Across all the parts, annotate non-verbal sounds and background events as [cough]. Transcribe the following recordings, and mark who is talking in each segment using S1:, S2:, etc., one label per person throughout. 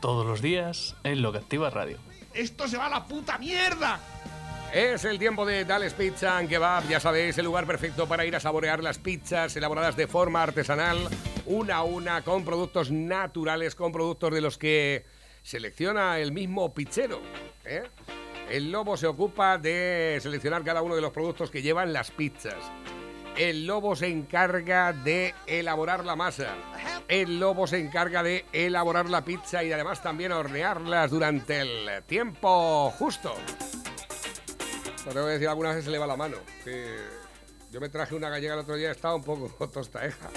S1: todos los días en Lo que Activa Radio.
S2: ¡Esto se va a la puta mierda!
S3: Es el tiempo de Dales Pizza and Kebab, ya sabéis, el lugar perfecto para ir a saborear las pizzas elaboradas de forma artesanal, una a una, con productos naturales, con productos de los que selecciona el mismo pizzero. ¿eh? El lobo se ocupa de seleccionar cada uno de los productos que llevan las pizzas. El lobo se encarga de elaborar la masa. El lobo se encarga de elaborar la pizza y además también hornearlas durante el tiempo justo. Lo tengo que decir, algunas veces se le va la mano. yo me traje una gallega el otro día, estaba un poco [laughs] tostaeja.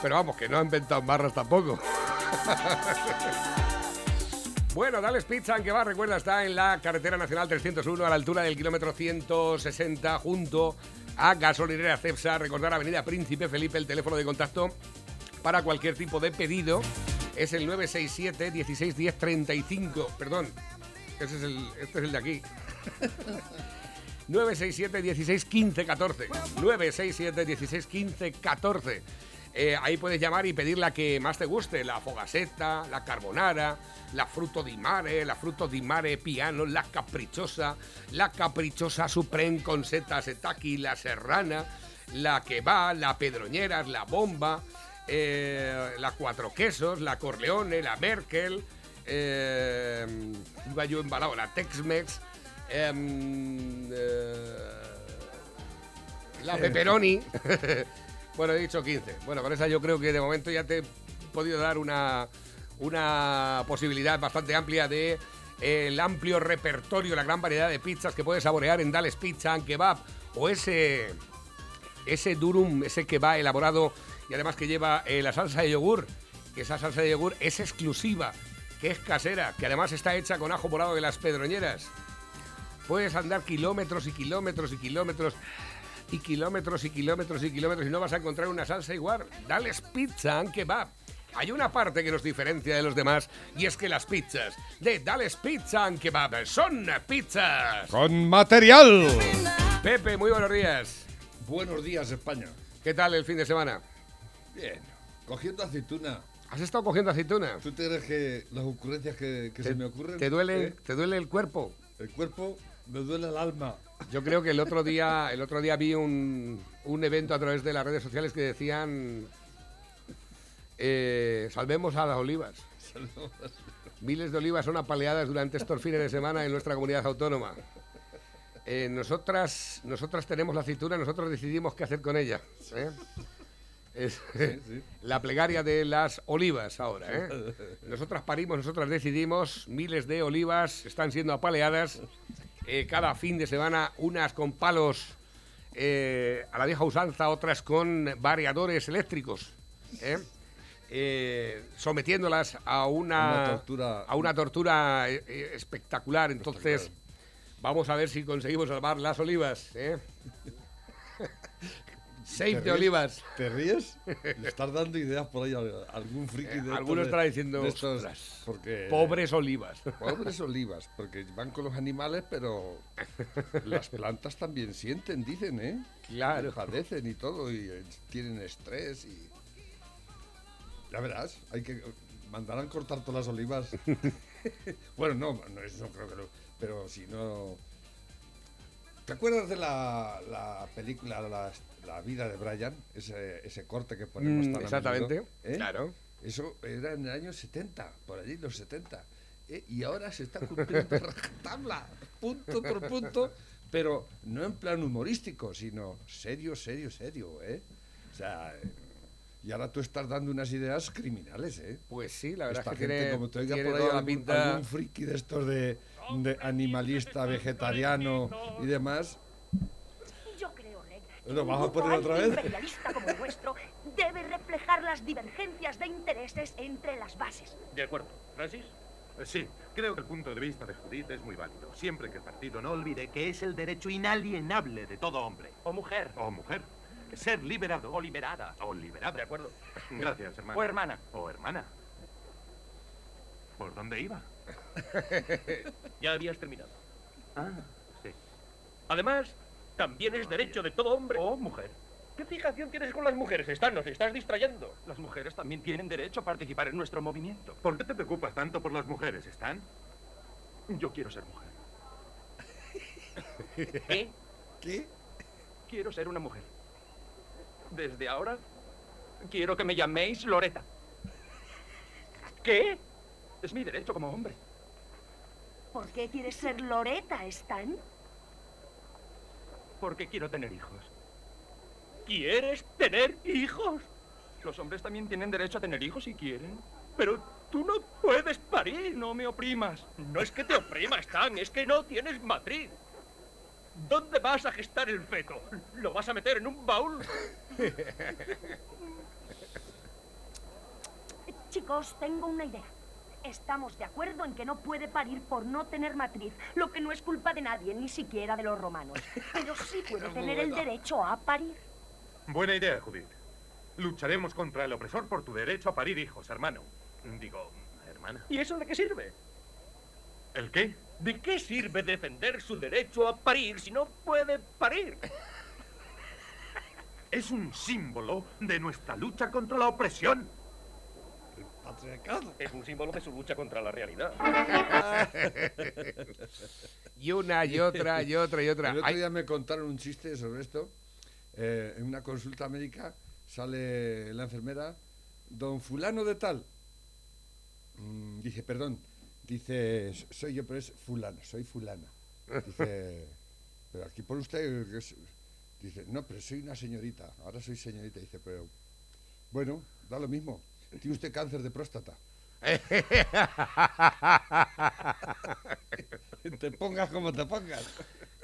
S3: Pero vamos, que no ha inventado barras tampoco. [laughs] Bueno, Dales Pizza, aunque va, recuerda, está en la carretera nacional 301 a la altura del kilómetro 160 junto a Gasolinera Cepsa. Recordar Avenida Príncipe Felipe, el teléfono de contacto para cualquier tipo de pedido es el 967 16 10 35. Perdón, ese es el, este es el de aquí. 967 16 15 14. 967 16 15 14. Eh, ahí puedes llamar y pedir la que más te guste, la fogaseta, la carbonara, la fruto di mare, la fruto di mare piano, la caprichosa, la caprichosa supreme con setas setaki, la serrana, la que va, la pedroñeras, la bomba, eh, la cuatro quesos, la corleone, la merkel, eh, iba yo embalado, la tex-mex, em, la pepperoni. [laughs] bueno, he dicho 15. Bueno, con esa yo creo que de momento ya te he podido dar una, una posibilidad bastante amplia de el amplio repertorio, la gran variedad de pizzas que puedes saborear en Dales Pizza and Kebab o ese ese durum, ese que va elaborado y además que lleva eh, la salsa de yogur, que esa salsa de yogur es exclusiva, que es casera, que además está hecha con ajo morado de las pedroñeras. Puedes andar kilómetros y kilómetros y kilómetros y kilómetros y kilómetros y kilómetros y no vas a encontrar una salsa igual. Dales pizza and kebab. Hay una parte que nos diferencia de los demás y es que las pizzas de Dales Pizza and Kebab son pizzas.
S4: Con material.
S3: Pepe, muy buenos días.
S4: Buenos días, España.
S3: ¿Qué tal el fin de semana?
S4: Bien. Cogiendo aceituna.
S3: ¿Has estado cogiendo aceituna?
S4: ¿Tú te crees que las ocurrencias que, que se me ocurren?
S3: ¿Te duele,
S4: ¿eh?
S3: ¿Te duele el cuerpo?
S4: El cuerpo me duele el alma.
S3: Yo creo que el otro día, el otro día vi un, un evento a través de las redes sociales que decían eh, salvemos a las olivas. Miles de olivas son apaleadas durante estos fines de semana en nuestra comunidad autónoma. Eh, nosotras, nosotras tenemos la aceituna, nosotros decidimos qué hacer con ella. ¿eh? Es
S4: sí.
S3: la plegaria de las olivas ahora. ¿eh? Nosotras parimos, nosotras decidimos, miles de olivas están siendo apaleadas eh, cada fin de semana, unas con palos eh, a la vieja usanza, otras con variadores eléctricos. ¿eh? Sometiéndolas a una,
S4: Una tortura.
S3: a una tortura espectacular. Entonces, vamos a ver si conseguimos salvar las olivas. Save
S4: ¿Te
S3: de olivas.
S4: ¿Te ríes? Le estás dando ideas por ahí a algún friki
S3: Eh,
S4: de
S3: alguno
S4: estos
S3: estará diciendo,
S4: de estos,
S3: "Ostras,
S4: porque
S3: Pobres olivas. [laughs]
S4: Pobres olivas, porque van con los animales, pero [laughs] las plantas también sienten, dicen, ¿eh?
S3: Claro.
S4: Y padecen y todo, y eh, tienen estrés y... Ya verás, hay que... Mandarán cortar todas las olivas. [laughs] bueno, no, no, es- no creo que no, pero si no... ¿Te acuerdas de la, la película la, La vida de Brian? Ese, ese corte que ponemos
S3: Mm,
S4: tan a
S3: exactamente.
S4: menudo, ¿eh?
S3: Claro.
S4: Eso era en el año 70, por allí, los 70. ¿eh? Y ahora se está cumpliendo [laughs] a rajatabla, punto por punto, pero no en plan humorístico, sino serio, serio, serio, ¿eh? O sea, y ahora tú estás dando unas ideas criminales, ¿eh?
S3: Pues sí, la verdad
S4: Esta
S3: es que
S4: gente,
S3: tiene,
S4: como te oiga por ahí algún,
S3: pinta.
S4: algún friki de estos de, de animalista, vegetariano y demás,
S5: Yo creo, que
S4: ¿Lo
S5: un
S4: vas a poner otra vez?
S5: imperialista como el nuestro debe reflejar las divergencias de intereses entre las bases.
S6: De acuerdo. Francis, Sí, creo que el punto de vista de Judith es muy válido. Siempre que el partido no olvide que es el derecho inalienable de todo hombre.
S5: O mujer.
S6: O mujer. Ser liberado.
S5: O liberada.
S6: O liberada.
S5: De acuerdo.
S6: Gracias, hermano.
S5: O hermana.
S6: O hermana. ¿Por dónde iba? [laughs]
S5: Ya habías terminado.
S6: Ah, sí.
S5: Además, también es derecho de todo hombre. O mujer. ¿Qué fijación tienes con las mujeres? Están, nos estás distrayendo. Las mujeres también tienen derecho a participar en nuestro movimiento.
S6: ¿Por qué te preocupas tanto por las mujeres, Stan?
S5: Yo quiero ser mujer. [laughs] ¿Qué?
S4: ¿Qué?
S5: Quiero ser una mujer. Desde ahora, quiero que me llaméis Loreta. ¿Qué? Es mi derecho como hombre.
S7: ¿Por qué quieres ser Loreta, Stan?
S5: Porque quiero tener hijos. ¿Quieres tener hijos? Los hombres también tienen derecho a tener hijos si quieren. Pero tú no puedes parir, no me oprimas. No es que te oprima, Stan, es que no tienes matriz. ¿Dónde vas a gestar el feto? ¿Lo vas a meter en un baúl? [laughs]
S7: Chicos, tengo una idea. Estamos de acuerdo en que no puede parir por no tener matriz, lo que no es culpa de nadie, ni siquiera de los romanos. Pero sí [laughs] puede tener el derecho a parir.
S6: Buena idea, Judith. Lucharemos contra el opresor por tu derecho a parir hijos, hermano. Digo, hermana.
S5: ¿Y eso de qué sirve?
S6: ¿El qué?
S5: ¿De qué sirve defender su derecho a parir si no puede parir?
S6: Es un símbolo de nuestra lucha contra la opresión.
S4: Patriarcado.
S5: Es un símbolo de su lucha contra la realidad. [laughs]
S3: Y una, y otra, y otra, y otra.
S4: El otro día me contaron un chiste sobre esto. Eh, en una consulta médica sale la enfermera, don fulano de tal. Mm, dice, perdón, dice, soy yo, pero es fulano, soy fulana. Dice, [laughs] pero aquí por usted, que es-". dice, no, pero soy una señorita, ahora soy señorita. Dice, pero, bueno, da lo mismo. Tiene usted cáncer de próstata. [laughs] te pongas como te pongas.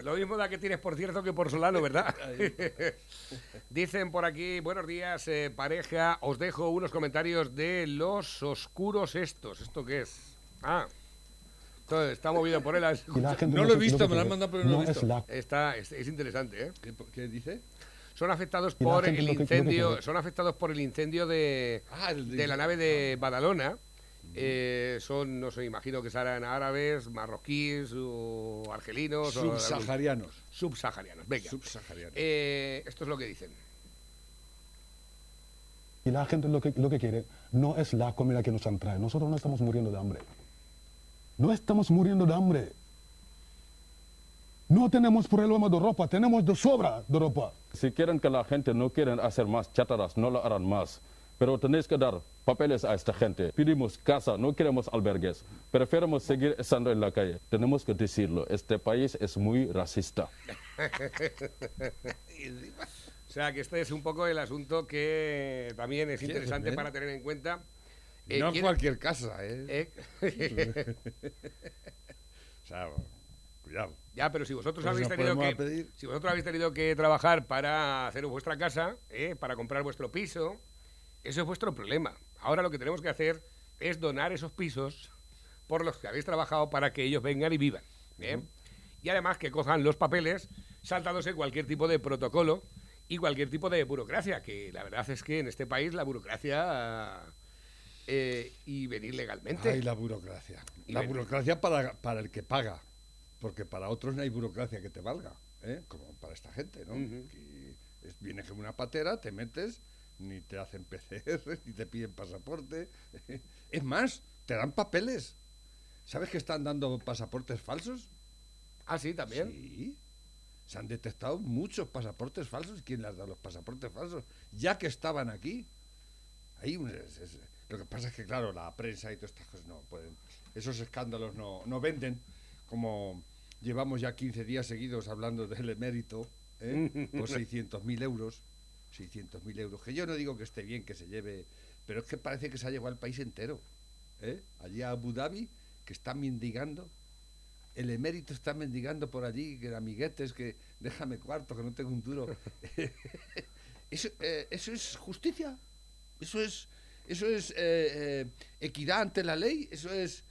S3: Lo mismo da que tienes, por cierto, que por Solano, ¿verdad? [laughs] Dicen por aquí, buenos días, eh, pareja. Os dejo unos comentarios de los oscuros estos. ¿Esto qué es? Ah, esto está movido por él.
S4: No lo he visto, me lo han mandado, pero no lo he
S8: es
S4: visto.
S3: Está, es, es interesante, ¿eh?
S4: ¿Qué, qué dice?
S3: Son afectados por el incendio, son afectados por el incendio de,
S4: Ah, el de-
S3: de la nave de Badalona. Eh, son, no sé, imagino que serán árabes, marroquíes o argelinos o
S4: Subsaharianos.
S3: subsaharianos. Venga.
S4: Subsaharianos.
S3: Eh, esto es lo que dicen.
S8: Y la gente lo que, lo que quiere no es la comida que nos han traído. Nosotros no estamos muriendo de hambre. No estamos muriendo de hambre. No tenemos problema de ropa, tenemos de sobra de ropa.
S9: Si quieren que la gente no quieren hacer más chátaras, no lo harán más. Pero tenéis que dar papeles a esta gente. Pedimos casa, no queremos albergues. Preferimos seguir estando en la calle. Tenemos que decirlo, este país es muy racista. [laughs]
S3: O sea, que este es un poco el asunto que también es
S4: ¿Qué
S3: interesante para tener en cuenta. Eh,
S4: no en
S3: ¿quiere-
S4: cualquier casa, ¿eh?
S3: eh? [laughs] [laughs]
S4: O sea,
S3: ya, pero si vosotros habéis tenido que
S4: pedir.
S3: si vosotros habéis tenido que trabajar para hacer vuestra casa, eh, para comprar vuestro piso, eso es vuestro problema. Ahora lo que tenemos que hacer es donar esos pisos por los que habéis trabajado para que ellos vengan y vivan. ¿eh? Y además que cojan los papeles saltándose cualquier tipo de protocolo y cualquier tipo de burocracia, que la verdad es que en este país la burocracia eh, y venir legalmente.
S4: Ay, la burocracia.
S3: Y
S4: La burocracia para, para el que paga. Porque para otros no hay burocracia que te valga. ¿eh? Como para esta gente, ¿no?
S3: Ujú.
S4: Que es- viene como una patera, te metes, ni te hacen [laughs] PCR, ni te piden pasaporte. Es más, te dan papeles. ¿Sabes que están dando pasaportes falsos?
S3: Ah, sí, también.
S4: Sí. Se han detectado muchos pasaportes falsos. ¿Quién les dado los pasaportes falsos? Ya que estaban aquí. Ahí un- es- es- lo que pasa es que, claro, la prensa y todas estas cosas no pueden. Esos escándalos no, no venden. Como llevamos ya 15 días seguidos hablando del emérito ¿eh? [laughs] por 600.000 euros. 600.000 euros. Que yo no digo que esté bien que se lleve, pero es que parece que se ha llevado al país entero. ¿eh? Allí a Abu Dhabi, que están mendigando el emérito está mendigando por allí, que amiguetes, que déjame cuarto, que no tengo un duro. [laughs] [laughs] eso, eh, eso es justicia, eso es, eso es eh, eh, equidad ante la ley, eso es...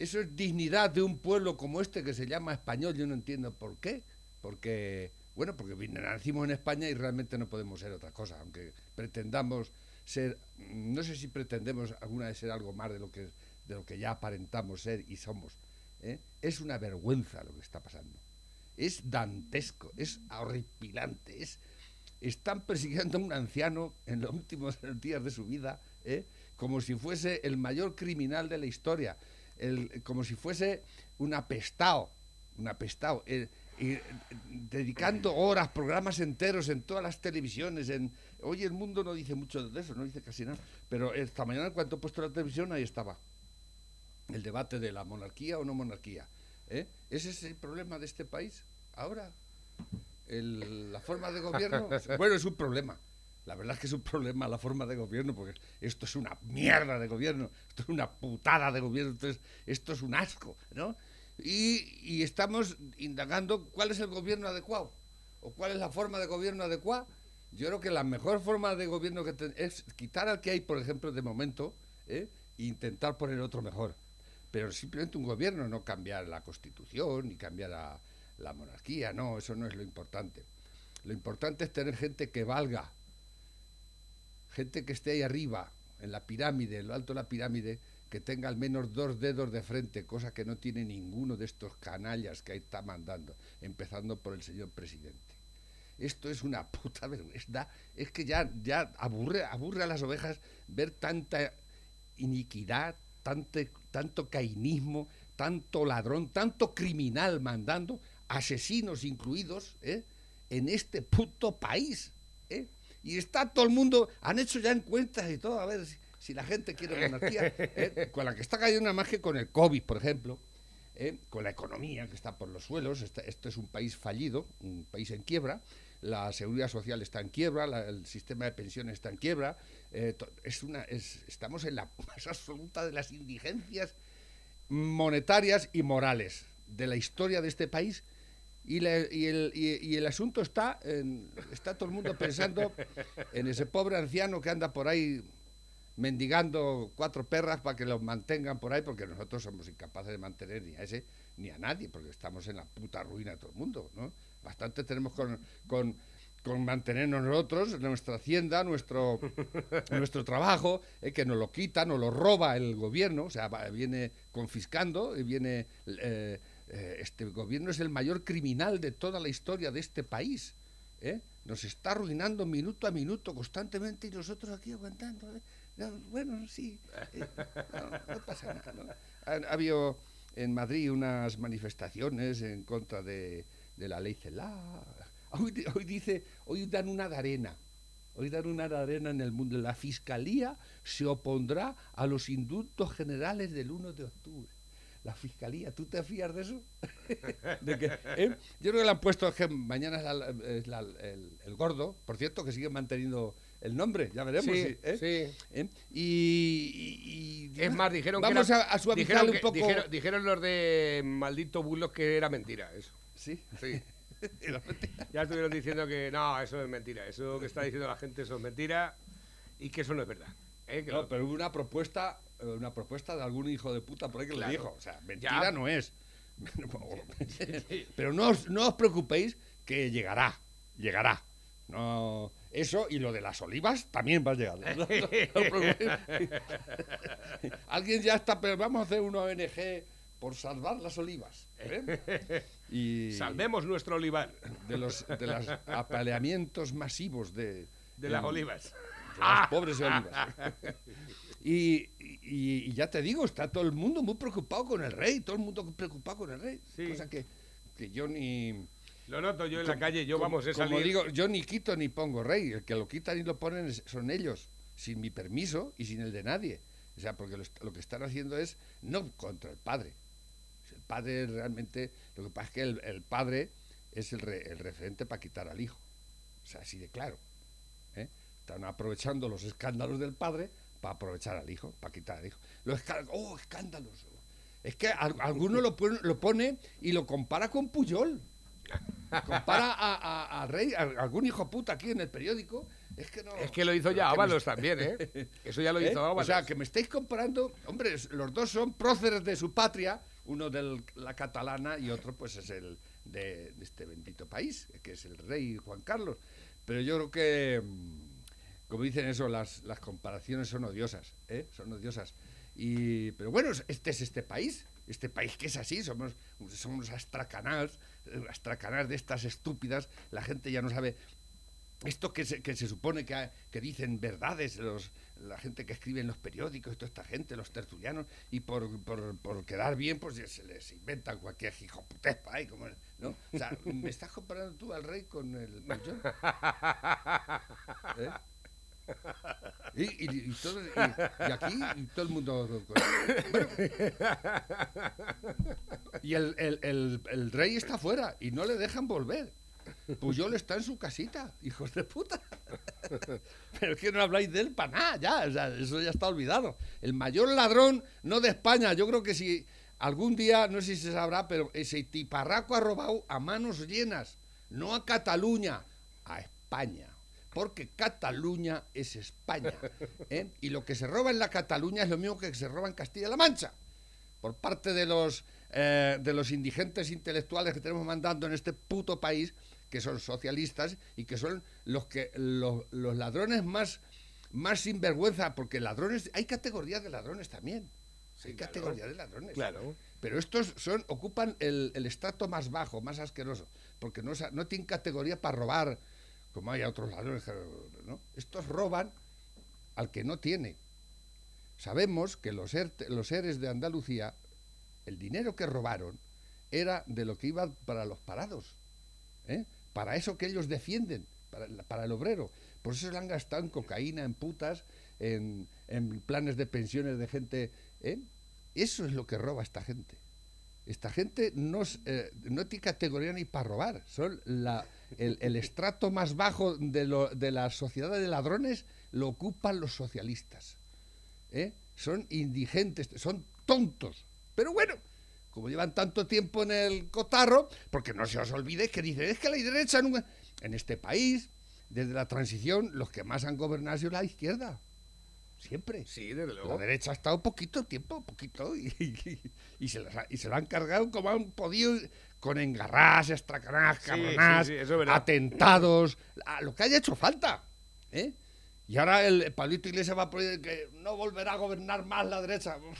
S4: eso es dignidad de un pueblo como este que se llama español. Yo no entiendo por qué. Porque, bueno, porque nacimos en España y realmente no podemos ser otra cosa, aunque pretendamos ser, no sé si pretendemos alguna vez ser algo más de lo que, de lo que ya aparentamos ser y somos. ¿eh? Es una vergüenza lo que está pasando. Es dantesco, es horripilante, es, están persiguiendo a un anciano en los últimos [laughs] días de su vida, ¿eh? como si fuese el mayor criminal de la historia, el- como si fuese un apestado, un apestado, eh, y, dedicando horas, programas enteros en todas las televisiones. En, hoy el mundo no dice mucho de eso, no dice casi nada, pero esta mañana cuando he puesto la televisión ahí estaba el debate de la monarquía o no monarquía. ¿eh? ¿Ese es el problema de este país ahora? El- la forma de gobierno. [laughs] Bueno, es un problema. La verdad es que es un problema la forma de gobierno, porque esto es una mierda de gobierno, esto es una putada de gobierno, esto es, esto es un asco, ¿no? Y, y estamos indagando cuál es el gobierno adecuado, o cuál es la forma de gobierno adecuada. Yo creo que la mejor forma de gobierno que es quitar al que hay, por ejemplo, de momento, ¿eh? e intentar poner otro mejor. Pero simplemente un gobierno, no cambiar la constitución, ni cambiar la monarquía, no, eso no es lo importante. Lo importante es tener gente que valga, gente que esté ahí arriba, en la pirámide, en lo alto de la pirámide, que tenga al menos dos dedos de frente, cosa que no tiene ninguno de estos canallas que ahí está mandando, empezando por el señor presidente. Esto es una [laughs] puta vergüenza. Es que ya, ya aburre, aburre a las ovejas ver tanta iniquidad, tanto, cainismo, tanto ladrón, tanto criminal mandando, asesinos incluidos, ¿eh? en este puto país. ¿eh? Y está todo el mundo, han hecho ya encuestas y todo, a ver si, si la gente quiere monarquía, ¿eh? [laughs] con la que está cayendo más que con el COVID, por ejemplo, ¿eh? con la economía que está por los suelos, esto es un país fallido, un país en quiebra, la seguridad social está en quiebra, la- el sistema de pensiones está en quiebra, eh, to- es una, es- estamos en la [laughs] más absoluta de las indigencias monetarias y morales de la historia de este país y, la- y el, y- y el asunto está en- está todo el mundo pensando en ese pobre anciano que anda por ahí mendigando cuatro perras para que los mantengan por ahí porque nosotros somos incapaces de mantener ni a ese ni a nadie porque estamos en la puta ruina de todo el mundo ¿no? bastante tenemos con, con, mantenernos nosotros nuestra hacienda nuestro nuestro trabajo eh, que nos lo quita nos lo roba el gobierno o sea va- viene confiscando viene eh, eh, este gobierno es el mayor criminal de toda la historia de este país ¿eh? nos está arruinando minuto a minuto constantemente y nosotros aquí aguantando ¿eh? No, bueno sí no, pasa nada ¿no? ha, ha habido en Madrid unas manifestaciones en contra de, la ley CELA hoy, hoy dice hoy dan una de arena Hoy dan una de arena en el mundo. La Fiscalía se opondrá a los indultos generales del 1 de octubre. La Fiscalía, ¿tú te fías de eso? [laughs] De que, ¿eh? Yo creo que le han puesto, es que mañana es, la- es la- el, el gordo, por cierto, que sigue manteniendo el nombre, ya veremos.
S3: Sí,
S4: si- ¿eh?
S3: sí.
S4: ¿Eh? Y, y- y-
S3: Es más, dijeron
S4: Vamos
S3: que era-
S4: a, a suavizar
S3: dijeron
S4: un poco.
S3: Dijeron, dijeron los de maldito bulos que era mentira eso.
S4: Sí.
S3: Sí. [laughs] ya estuvieron diciendo que no, eso es mentira. Eso que está diciendo la gente, eso es mentira y que eso no es verdad. ¿Eh? Que
S4: No,
S3: lo-
S4: pero hubo una propuesta, eh, una propuesta de algún hijo de puta por ahí que
S3: Claro.
S4: le dijo. O sea, mentira
S3: Ya.
S4: no es. [laughs] [laughs] pero no os, no os preocupéis que llegará, llegará. No, eso y lo de las olivas también va a llegar. [laughs] No, no-. Alguien ya está, pero vamos a hacer una ONG por salvar las olivas. ¿eh? Y
S3: Salvemos nuestro olivar
S4: de los de los apaleamientos masivos de,
S3: de las olivas.
S4: De las pobres olivas. [laughs] Y, y- y ya te digo, está todo el mundo muy preocupado con el rey, todo el mundo preocupado con el rey.
S3: Sí.
S4: Cosa que, que yo ni...
S3: Lo noto yo en la calle, yo
S4: como-
S3: vamos, he
S4: Como
S3: salido.
S4: digo, yo ni quito ni pongo rey. El que lo quitan y lo ponen son ellos, sin mi permiso y sin el de nadie. O sea, porque lo que están haciendo es no contra el padre. El padre realmente, lo que pasa es que el, el padre es el, re- el referente para quitar al hijo. O sea, así de claro. ¿Eh? Están aprovechando los escándalos del padre para aprovechar al hijo, para quitar al hijo. Los escá- ¡Oh, escándalos! Es que al- alguno lo pone, lo pone y lo compara con Puyol. Compara a, a- a Rey, a algún hijo puta aquí en el periódico, Es que no.
S3: Es que lo hizo ya
S4: me
S3: Ábalos también, ¿eh? [laughs] Eso ya lo
S4: ¿Eh?
S3: hizo Ábalos.
S4: O sea, que me estáis comparando, hombre, los dos son próceres de su patria, uno de la catalana y otro pues es el de, de este bendito país, que es el rey Juan Carlos. Pero yo creo que, mm, como dicen eso, las, las comparaciones son odiosas, ¿eh? Son odiosas. Y, pero bueno, este es este país, este país que es así, somos, somos astracanás, eh, astracanás de estas estúpidas, la gente ya no sabe esto que se, que se supone que, ha- que dicen verdades los, la gente que escribe en los periódicos, toda esta gente, los tertulianos, y por, por, por quedar bien, pues ya se les inventan cualquier hijoputespa ahí, como, ¿no? O sea, ¿me estás comparando tú al rey con el? [laughs] ¿Eh? Y, y- todo- y- aquí todo el mundo... Y el, el- el- el rey está fuera y no le dejan volver. Puyol está en su casita, hijos de puta. Pero es que no habláis de él para nada, ya, o sea, eso ya está olvidado. El mayor ladrón, no de España, yo creo que si algún día, no sé si se sabrá, pero ese tiparraco ha robado a manos llenas, no a Cataluña, a España. Porque Cataluña es España. ¿eh? Y lo que se roba en la Cataluña es lo mismo que se roba en Castilla-La Mancha por parte de los eh, de los indigentes intelectuales que tenemos mandando en este puto país, que son socialistas y que son los que los, los ladrones más más sinvergüenza, porque ladrones hay categorías de ladrones también. hay
S3: claro.
S4: categorías de ladrones.
S3: Claro.
S4: Pero estos son ocupan el, el estrato más bajo, más asqueroso, porque no, no tienen categoría para robar, como hay a otros ladrones. ¿no? Estos roban al que no tiene. Sabemos que los, ERTE los seres de Andalucía, el dinero que robaron era de lo que iba para los parados, ¿eh? para eso que ellos defienden, para, el- obrero. Por eso se lo han gastado en cocaína, en putas, en, planes de pensiones de gente. ¿eh? Eso es lo que roba esta gente. Esta gente no, eh, no tiene categoría ni para robar. Son la, el, estrato más bajo de, lo- de la sociedad de ladrones lo ocupan los socialistas. ¿eh? Son indigentes, son tontos. Pero bueno, como llevan tanto tiempo en el cotarro, porque no se os olvide que dicen, es que la derecha nunca... En este país, desde la transición, los que más han gobernado ha sido la izquierda. Siempre.
S3: Sí, desde
S4: La
S3: luego.
S4: derecha ha estado poquito tiempo, poquito, y, y- y se, ha- y se lo han cargado como han podido, con engarrás, estracanás,
S3: Sí,
S4: cabronás, atentados, a lo que haya hecho falta. ¿eh? Y ahora el Pablito Iglesias va a poner que no volverá a gobernar más la derecha. Uf,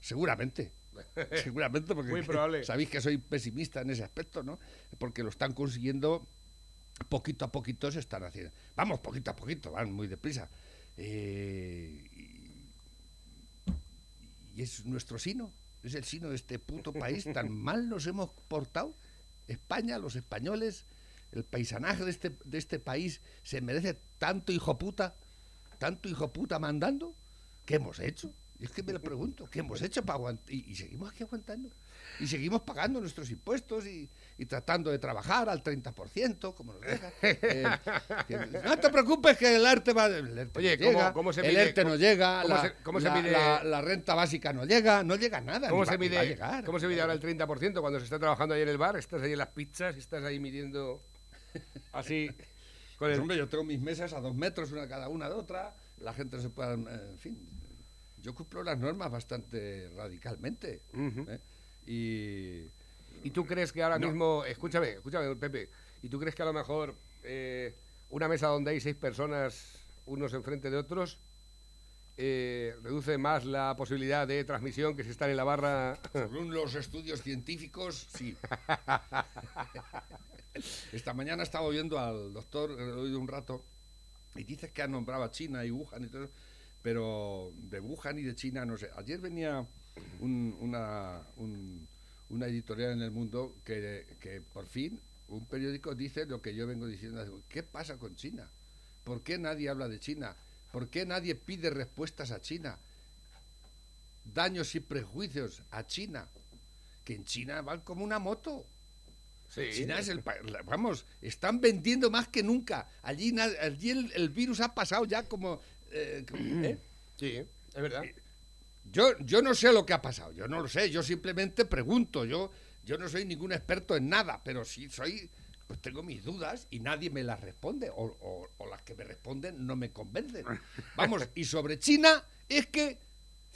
S4: seguramente. [laughs] Seguramente, porque
S3: Muy probable.
S4: sabéis que soy pesimista en ese aspecto, ¿no? Porque lo están consiguiendo poquito a poquito se están haciendo. Vamos, poquito a poquito, van muy deprisa. Eh, y, y es nuestro sino, es el sino de este puto país. [laughs] Tan mal nos hemos portado. España, los españoles, el paisanaje de este, de este país se merece tanto hijo puta, tanto hijo puta mandando. ¿Qué hemos hecho? Y es que me lo pregunto, ¿qué hemos hecho para aguantar? Y, y seguimos aquí aguantando. Y seguimos pagando nuestros impuestos y, y tratando de trabajar al 30%, como nos dejan. [laughs] Eh, no te preocupes que el arte va... El ERTE
S3: Oye,
S4: no
S3: ¿cómo-
S4: llega,
S3: cómo se
S4: el
S3: mide-
S4: ERTE no
S3: cómo-
S4: llega,
S3: cómo
S4: la,
S3: se- cómo se
S4: la-
S3: mide-
S4: la- la renta básica no llega, no llega nada.
S3: ¿Cómo se,
S4: va- va a
S3: mide,
S4: llegar.
S3: ¿Cómo se mide ahora el 30% cuando se está trabajando ahí en el bar? Estás ahí en las pizzas y estás ahí midiendo así [laughs] con
S4: Pues,
S3: el...
S4: hombre, yo tengo mis mesas a dos metros, una cada una de otra. La gente no se puede. En fin, yo cumplo las normas bastante radicalmente. ¿eh? Y.
S3: ¿Y tú crees que ahora
S4: No.
S3: mismo, escúchame, escúchame, Pepe, ¿y tú crees que a lo mejor eh, una mesa donde hay seis personas, unos enfrente de otros, eh, reduce más la posibilidad de transmisión que si están en la barra?
S4: Según los estudios científicos, sí. [laughs] Esta mañana estaba oyendo al doctor, he oído un rato, y dice que ha nombrado a China y Wuhan y todo eso, pero de Wuhan y de China no sé. Ayer venía un- una, un- una editorial en el mundo que, que por fin un periódico dice lo que yo vengo diciendo. ¿Qué pasa con China? ¿Por qué nadie habla de China? ¿Por qué nadie pide respuestas a China? Daños y prejuicios a China. Que en China van como una moto.
S3: Sí.
S4: China es el pa- la- vamos, están vendiendo más que nunca. Allí, allí el, el virus ha pasado ya como, eh, como- ¿eh?
S3: Sí, es verdad.
S4: Yo, yo no sé lo que ha pasado, yo no lo sé, yo simplemente pregunto, yo, yo no soy ningún experto en nada, pero sí soy pues tengo mis dudas y nadie me las responde, o, o- o las que me responden no me convencen. [laughs] Vamos, y sobre China es que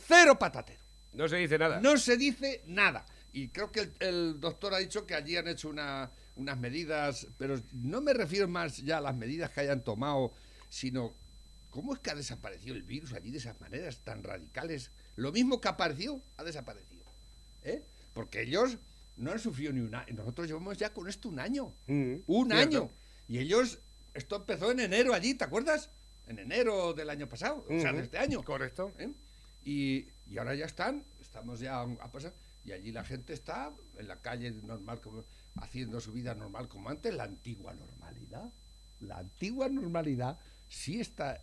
S4: cero patatero.
S3: No se dice nada.
S4: No se dice nada. Y creo que el, el doctor ha dicho que allí han hecho una- unas medidas, pero no me refiero más ya a las medidas que hayan tomado, sino cómo es que ha desaparecido el virus allí de esas maneras tan radicales. Lo mismo que apareció, ha desaparecido. ¿eh? Porque ellos no han sufrido ni un año. Nosotros llevamos ya con esto un año.
S3: Mm,
S4: Un
S3: cierto.
S4: año. Y ellos, esto empezó en enero allí, ¿te acuerdas? En enero del año pasado, o sea, de este año.
S3: Correcto.
S4: ¿eh? Y, y ahora ya están, estamos ya a pasar, y allí la gente está en la calle normal, como, haciendo su vida normal como antes, la antigua normalidad. La antigua normalidad sí está.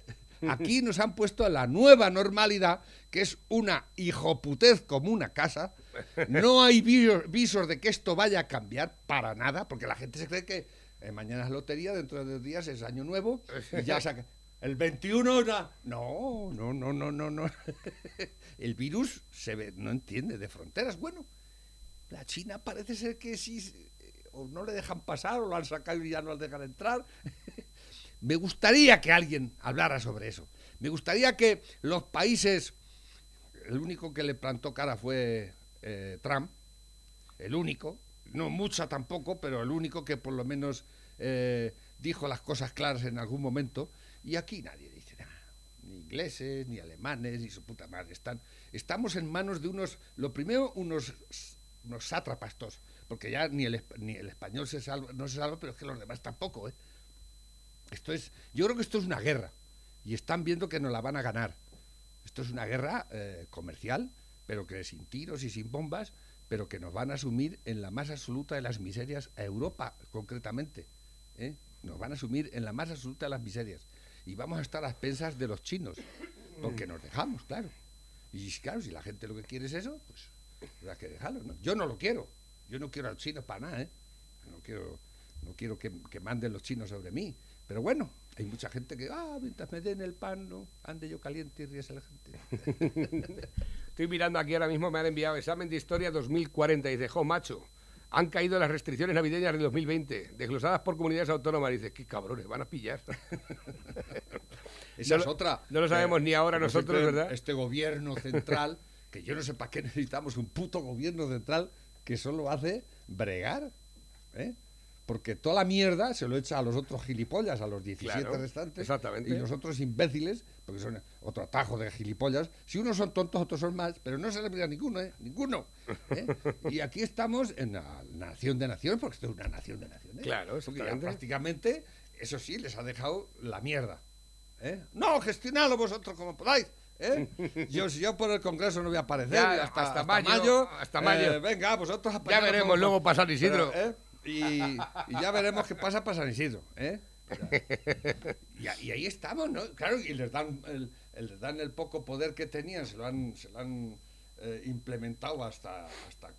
S4: Aquí nos han puesto la nueva normalidad, que es una hijoputez como una casa. No hay vi- visos de que esto vaya a cambiar para nada, porque la gente se cree que eh, mañana es lotería, dentro de dos días es año nuevo, y ya saca. El 21 na- no, no, no, no, no, no. [laughs] El virus se ve, no entiende de fronteras. Bueno, la China parece ser que sí, eh, o no le dejan pasar, o lo han sacado y ya no lo dejan entrar. [laughs] Me gustaría que alguien hablara sobre eso. Me gustaría que los países, el único que le plantó cara fue eh, Trump, el único, no mucha tampoco, pero el único que por lo menos eh, dijo las cosas claras en algún momento, y aquí nadie dice nada, ni ingleses, ni alemanes, ni su puta madre, están, estamos en manos de unos, lo primero, unos, unos sátrapas porque ya ni el, ni el español se salva, no se salva, pero es que los demás tampoco, ¿eh? Esto es, yo creo que esto es una guerra, y están viendo que nos la van a ganar. Esto es una guerra eh, comercial, pero que sin tiros y sin bombas, pero que nos van a sumir en la más absoluta de las miserias, a Europa concretamente. ¿eh? Nos van a sumir en la más absoluta de las miserias. Y vamos a estar a expensas de los chinos, porque nos dejamos, claro. Y claro, si la gente lo que quiere es eso, pues habrá que dejarlo. Yo no lo quiero. Yo no quiero a los chinos para nada, ¿eh? No quiero, no quiero que manden los chinos sobre mí. Pero bueno, hay mucha gente que, ah, mientras me den el pan, no, ande yo caliente y ríese la gente. [laughs]
S3: Estoy mirando aquí ahora mismo, me han enviado examen de historia 2040. Dice, jo, macho, han caído las restricciones navideñas del 2020, desglosadas por comunidades autónomas. Dice, qué cabrones, van a pillar. [laughs]
S4: Esa
S3: No
S4: es otra.
S3: no lo sabemos ni ahora nosotros, ¿verdad?
S4: Este gobierno central, que yo no sé para qué necesitamos un puto gobierno central que solo hace bregar. ¿eh? Porque toda la mierda se lo echa a los otros gilipollas, a los 17
S3: Claro,
S4: restantes.
S3: exactamente.
S4: Y los otros imbéciles, porque son otro atajo de gilipollas. Si unos son tontos, otros son más, pero no se le a ninguno, ¿eh? Ninguno. ¿eh? [laughs] Y aquí estamos en la nación de naciones, porque esto es una nación de naciones.
S3: Claro,
S4: ya
S3: exactamente.
S4: prácticamente, eso sí, les ha dejado la mierda. ¿eh? No, gestionadlo vosotros como podáis. ¿eh? [laughs] Yo, si yo por el Congreso no voy a aparecer
S3: Ya,
S4: hasta,
S3: hasta
S4: hasta
S3: mayo, hasta mayo.
S4: eh, venga, vosotros
S3: Ya veremos luego para San Isidro.
S4: Pero, ¿eh? Y, ya veremos qué pasa para San Isidro. ¿eh? Y, ahí estamos, ¿no? Claro, y les dan el, les dan el poco poder que tenían, se lo han, se lo han eh, implementado hasta, hasta,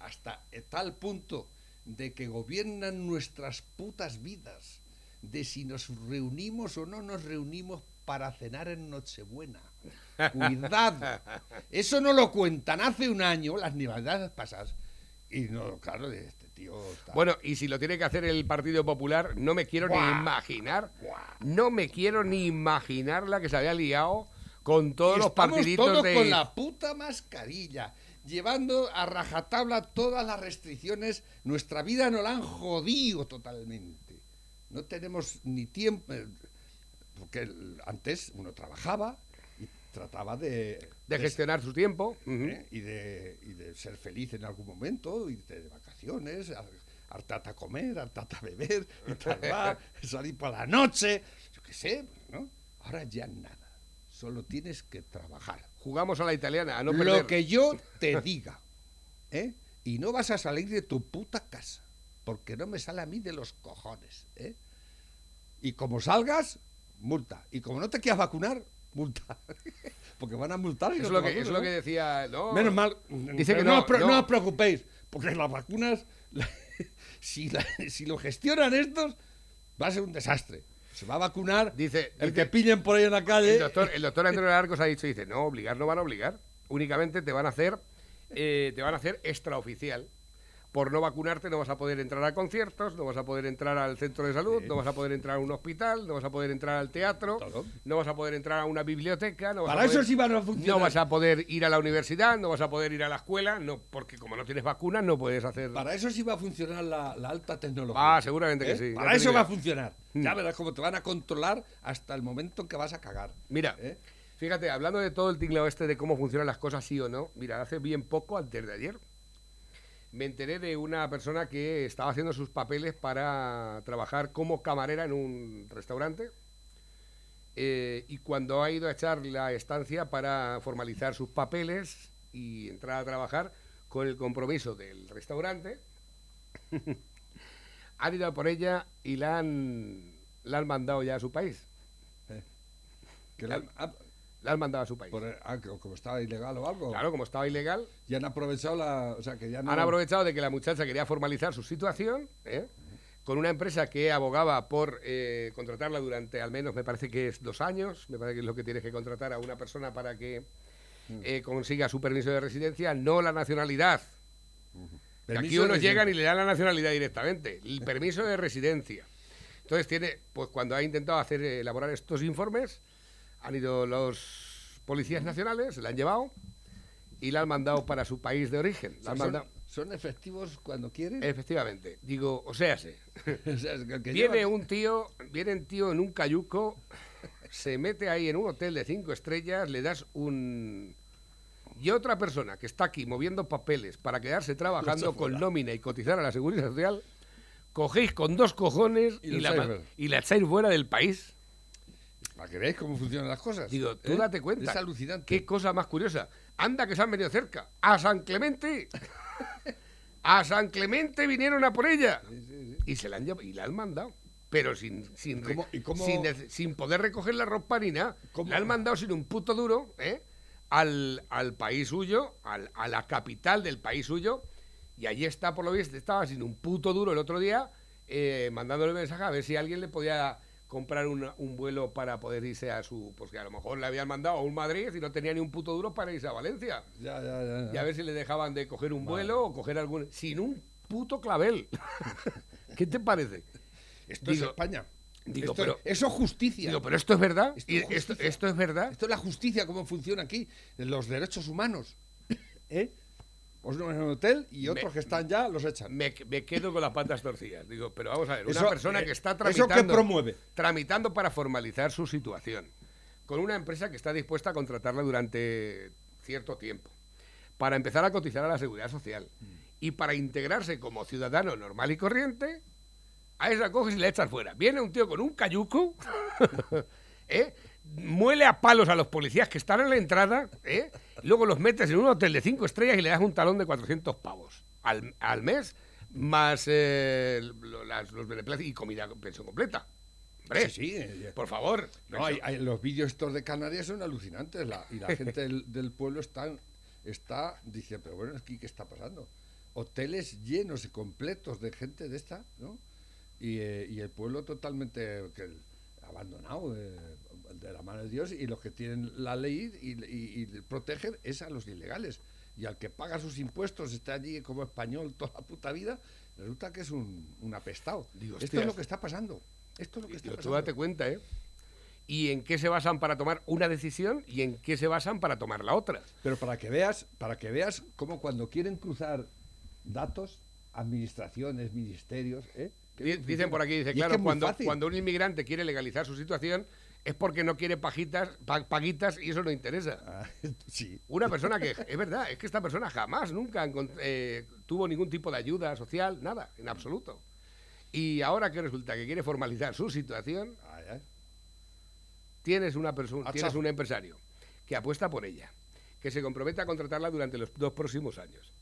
S4: hasta tal punto de que gobiernan nuestras putas vidas, de si nos reunimos o no nos reunimos para cenar en Nochebuena. Cuidado. Eso no lo cuentan hace un año, las navidades pasadas. Y no, claro, este tío está...
S3: Bueno, y si lo tiene que hacer el Partido Popular, no me quiero ni imaginar,
S4: Buah.
S3: no me quiero ni imaginar la que se había liado con todos los partiditos
S4: todos
S3: de...
S4: con la puta mascarilla, llevando a rajatabla todas las restricciones. Nuestra vida nos la han jodido totalmente. No tenemos ni tiempo. eh, Porque antes uno trabajaba y trataba de.
S3: de gestionar su tiempo.
S4: ¿eh? y, de, y de ser feliz en algún momento, irte de vacaciones, a- hartarte a comer, hartarte a beber, irte al bar, salir por la noche, yo qué sé, ¿no? Ahora ya nada, solo tienes que trabajar.
S3: Jugamos a la italiana, a no perder.
S4: Lo que yo [laughs] te diga, ¿eh? Y no vas a salir de tu puta casa, porque no me sale a mí de los cojones, ¿eh? Y como salgas, multa. Y como no te quieras vacunar, multa. [laughs] porque van a multar.
S3: Eso es
S4: no
S3: lo que, es
S4: vacunas,
S3: lo que decía... No,
S4: Menos mal.
S3: Dice que
S4: no,
S3: no, no.
S4: no os preocupéis, porque las vacunas, [laughs] si, la- si lo gestionan estos, va a ser un desastre. Se va a vacunar
S3: Dice-
S4: el
S3: dice-
S4: que pillen por ahí en la calle.
S3: El doctor, el doctor Antonio [laughs] Arcos ha dicho, dice, no, obligar no van a obligar. Únicamente te van a hacer, eh, te van a hacer extraoficial. Por no vacunarte no vas a poder entrar a conciertos, no vas a poder entrar al centro de salud,
S4: Sí.
S3: no vas a poder entrar a un hospital, no vas a poder entrar al teatro,
S4: Todo.
S3: no vas a poder entrar a una biblioteca, no vas
S4: Para
S3: a
S4: eso
S3: poder-
S4: sí van a funcionar.
S3: no vas a poder ir a la universidad, no vas a poder ir a la escuela, no, porque como no tienes vacuna no puedes hacer...
S4: Para eso sí va a funcionar la, la alta tecnología.
S3: Ah, seguramente que
S4: ¿Eh?
S3: sí.
S4: Para eso va a funcionar.
S3: Mm.
S4: Ya verás cómo te van a controlar hasta el momento en que vas a cagar.
S3: Mira,
S4: ¿Eh?
S3: fíjate, hablando de todo el tinglado este de cómo funcionan las cosas sí o no, mira, hace bien poco, antes de ayer, me enteré de una persona que estaba haciendo sus papeles para trabajar como camarera en un restaurante eh, y cuando ha ido a echar la estancia para formalizar sus papeles y entrar a trabajar con el compromiso del restaurante, [laughs] han ido por ella y la han, la han mandado ya a su país.
S4: Ah,
S3: La han mandado a su país.
S4: por- ah, como estaba ilegal o algo.
S3: Claro, como estaba ilegal,
S4: Y han aprovechado la. O sea, que ya no.
S3: han aprovechado de que la muchacha quería formalizar su situación ¿eh? con una empresa que abogaba por eh, contratarla durante al menos, me parece que es dos años, me parece que es lo que tienes que contratar a una persona para que eh, consiga su permiso de residencia, no la nacionalidad. Que Aquí unos llegan y le dan la nacionalidad directamente, el permiso de residencia. Entonces tiene, pues cuando ha intentado hacer eh, elaborar estos informes, han ido los policías nacionales, la han llevado y la han mandado para su país de origen. La han
S4: son,
S3: mandado-
S4: son efectivos cuando quieren.
S3: Efectivamente, digo, o sea, sí. [laughs]
S4: O sea, es que el que
S3: viene un tío, viene un tío en un cayuco, se mete ahí en un hotel de cinco estrellas, le das un y otra persona que está aquí moviendo papeles para quedarse trabajando con nómina y cotizar a la seguridad social, cogéis con dos cojones
S4: Y
S3: la, y la echáis fuera del país.
S4: Para que veáis cómo funcionan las cosas.
S3: Digo, tú
S4: ¿eh?
S3: date cuenta.
S4: Es alucinante.
S3: Qué cosa más curiosa. Anda que se han venido cerca. A San Clemente. [laughs] a San Clemente vinieron a por ella. Y se la han llevado y la han mandado. Pero sin, sin, re-
S4: cómo- y cómo-
S3: sin, poder recoger la ropa ni nada.
S4: ¿Cómo?
S3: La han mandado sin un puto duro ¿eh? al, al país suyo, al- a la capital del país suyo. Y allí está, por lo visto, estaba sin un puto duro el otro día, eh, mandándole mensaje a ver si alguien le podía comprar una- un vuelo para poder irse a su... Porque a lo mejor le habían mandado a un Madrid y no tenía ni un puto duro para irse a Valencia.
S4: Ya, ya, ya.
S3: Y a ver si le dejaban de coger un vuelo o coger algún... Sin un puto clavel. [laughs] ¿Qué te parece?
S4: Esto es España.
S3: digo,
S4: Esto-
S3: pero-
S4: eso es justicia.
S3: Digo, pero esto es verdad.
S4: Esto
S3: Y
S4: es
S3: esto, esto es verdad.
S4: Esto es la justicia, cómo funciona aquí. Los derechos humanos. ¿Eh? Os en un hotel y otros
S3: Me-
S4: que están ya los echan.
S3: Me, me quedo con las patas torcidas. Digo, pero vamos a ver, una
S4: Eso,
S3: persona
S4: eh,
S3: que está
S4: ¿eso
S3: tramitando,
S4: qué promueve?
S3: tramitando para formalizar su situación, con una empresa que está dispuesta a contratarla durante cierto tiempo, para empezar a cotizar a la seguridad social y para integrarse como ciudadano normal y corriente, a esa coges y la echas fuera. Viene un tío con un cayuco, [laughs] ¿eh? Muele a palos a los policías que están en la entrada, ¿eh? luego los metes en un hotel de cinco estrellas y le das un talón de 400 pavos al, al mes, más eh, las- los beneplacos y comida pensión completa. Hombre,
S4: Sí, sí, eh,
S3: por favor.
S4: No, hay- hay- los vídeos estos de Canarias son alucinantes la- y la [laughs] gente del, del pueblo está, está, dice, pero bueno, aquí qué está pasando. Hoteles llenos y completos de gente de esta, ¿no? Y, eh, y el pueblo totalmente que abandonado eh, de la mano de Dios y los que tienen la ley y, y- y protegen es a los ilegales. Y al que paga sus impuestos, está allí como español toda la puta vida, resulta que es un, un apestado.
S3: Digo,
S4: Esto es lo que está pasando. Esto es lo que está
S3: Digo, tú
S4: pasando.
S3: date cuenta, ¿eh? ¿Y en qué se basan para tomar una decisión y en qué se basan para tomar la otra?
S4: Pero para que veas, para que veas cómo cuando quieren cruzar datos, administraciones, ministerios, ¿eh?
S3: Dicen por aquí, dice,
S4: Y
S3: claro, cuando, cuando un inmigrante quiere legalizar su situación es porque no quiere pajitas, pa- paguitas y eso no interesa.
S4: Ah, [laughs] sí.
S3: Una persona que, es verdad, es que esta persona jamás, nunca eh, tuvo ningún tipo de ayuda social, nada, en absoluto. Y ahora que resulta que quiere formalizar su situación, tienes, una persona,
S4: Hachazo.
S3: tienes un empresario que apuesta por ella, que se compromete a contratarla durante los dos próximos años,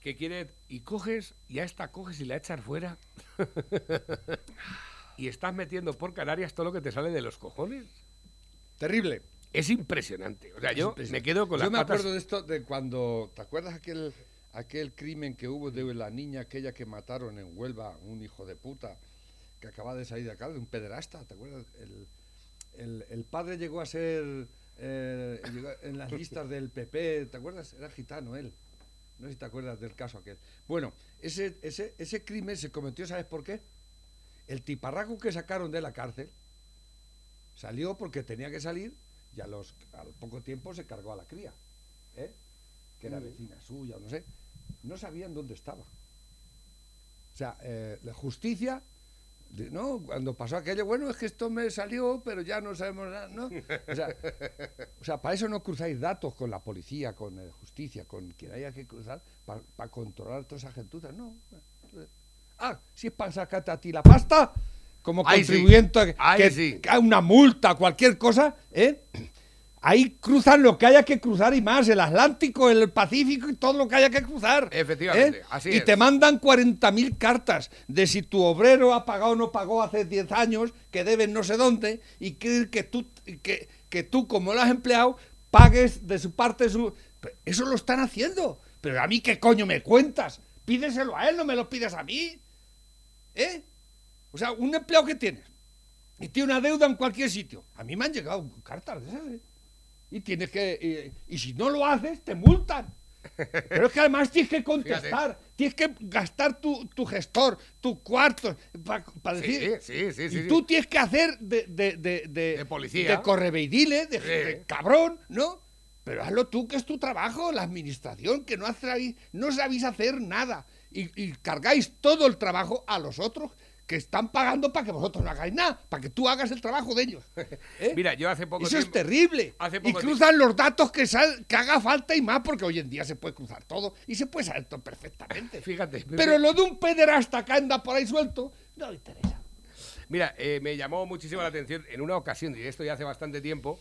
S3: que quiere, y coges, y a esta coges y la echas fuera, [laughs] y estás metiendo por Canarias todo lo que te sale de los cojones.
S4: Terrible.
S3: Es impresionante. O sea, yo
S4: Impresionante.
S3: me quedo con
S4: Yo
S3: las
S4: me
S3: patas...
S4: acuerdo de esto de cuando. ¿Te acuerdas aquel, aquel crimen que hubo de la niña aquella que mataron en Huelva, un hijo de puta, que acaba de salir de acá, de un pederasta? ¿Te acuerdas? El, el- el padre llegó a ser. eh, llegó en las listas del PP, ¿te acuerdas? Era gitano él. No sé si te acuerdas del caso aquel. Bueno, ese, ese, ese crimen se cometió, ¿sabes por qué? El tiparraco que sacaron de la cárcel salió porque tenía que salir y a los, al poco tiempo se cargó a la cría, ¿eh? que era vecina suya, no sé. No sabían dónde estaba. O sea, eh, la justicia, ¿no? Cuando pasó aquello, bueno, es que esto me salió, pero ya no sabemos nada, ¿no? O sea, [laughs] o sea, para eso no cruzáis datos con la policía, con eh, justicia, con quien haya que cruzar, para controlar toda esa gentuza, no. Ah, si es para sacarte a ti la pasta, como
S3: sí.
S4: contribuyente, que,
S3: sí.
S4: que una multa, cualquier cosa, ¿eh? Ahí cruzan lo que haya que cruzar y más, el Atlántico, el Pacífico y todo lo que haya que cruzar.
S3: Efectivamente,
S4: ¿eh?
S3: así
S4: y
S3: es.
S4: te mandan 40.000 cartas de si tu obrero ha pagado o no pagó hace 10 años, que deben no sé dónde, y que, que, tú, que, que tú, como lo has empleado, pagues de su parte su... Eso lo están haciendo. Pero a mí, ¿qué coño me cuentas? Pídeselo a él, no me lo pides a mí. ¿Eh? O sea, un empleado que tienes y tiene una deuda en cualquier sitio. A mí me han llegado cartas de esas, ¿eh? Y tienes que. Y, y si no lo haces, te multan. Pero es que además tienes que contestar, tienes que gastar tu, tu gestor, tu cuarto, para
S3: Sí,
S4: decir.
S3: sí, sí, sí,
S4: y tú tienes que hacer de, de, de, de,
S3: De policía.
S4: de correveidile, de, de cabrón, ¿no? Pero hazlo tú, que es tu trabajo, la administración, que no, hacéis- no sabéis hacer nada. Y, y cargáis todo el trabajo a los otros que están pagando para que vosotros no hagáis nada, para que tú hagas el trabajo de ellos. [laughs] ¿eh?
S3: Mira, yo hace poco
S4: Eso es terrible.
S3: Hace
S4: Y cruzan los datos que, sal- que haga falta y más, porque hoy en día se puede cruzar todo y se puede saber todo perfectamente. [laughs]
S3: Fíjate.
S4: Pero lo de un pederasta que anda por ahí suelto, no le interesa.
S3: Mira, eh, me llamó muchísimo la atención en una ocasión, y esto ya hace bastante tiempo,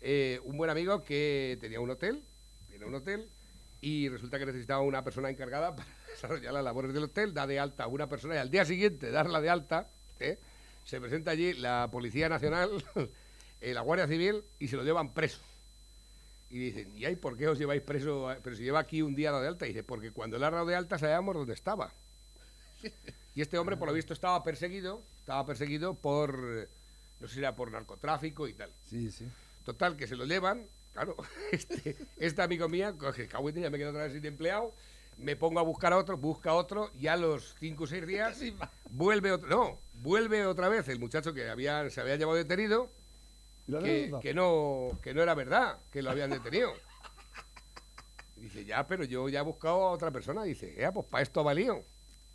S3: eh, un buen amigo que tenía un hotel, tiene un hotel, y resulta que necesitaba una persona encargada [laughs] para desarrollar las labores del hotel, da de alta a una persona y al día siguiente darla de alta, ¿eh? se presenta allí la Policía Nacional, [laughs] eh, la Guardia Civil y se lo llevan preso. Y dicen, ¿y ahí por qué os lleváis preso? Pero si lleva aquí un día dado de alta. Y dice, porque cuando le ha dado de alta sabíamos dónde estaba. [laughs] Y este hombre, por lo visto, estaba perseguido, estaba perseguido por, no sé si era por narcotráfico y tal.
S4: Sí, sí.
S3: Total, que se lo llevan, claro, [laughs] este, este amigo mía, coge, ya me quedo otra vez sin empleado, me pongo a buscar a otro, busca a otro, y a los cinco o seis [laughs] días vuelve otro, no, vuelve otra vez el muchacho que había, se había llevado detenido,
S8: ¿Y la
S3: que, no, que no era verdad, que lo habían detenido. [laughs] Dice, ya, pero yo ya he buscado a otra persona. dice, ya, pues para esto ha valido.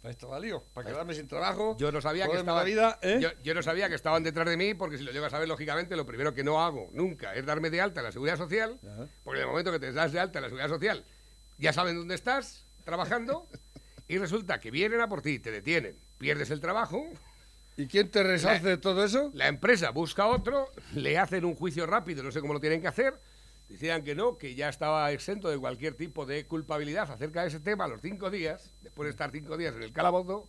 S4: Para esto valió, para quedarme sin trabajo.
S3: Yo no sabía que estaban,
S4: vida, ¿eh?
S3: yo, yo no sabía que estaban detrás de mí, porque si lo llegas a ver, lógicamente, lo primero que no hago nunca es darme de alta en la seguridad social,
S4: Ajá.
S3: porque en el momento que te das de alta en la seguridad social, ya saben dónde estás trabajando, y resulta que vienen a por ti, te detienen, pierdes el trabajo,
S4: ¿Y quién te resarce de todo eso?
S3: la empresa busca a otro, le hacen un juicio rápido, no sé cómo lo tienen que hacer, decían que no, que ya estaba exento de cualquier tipo de culpabilidad acerca de ese tema a los cinco días, después de estar cinco días en el calabozo,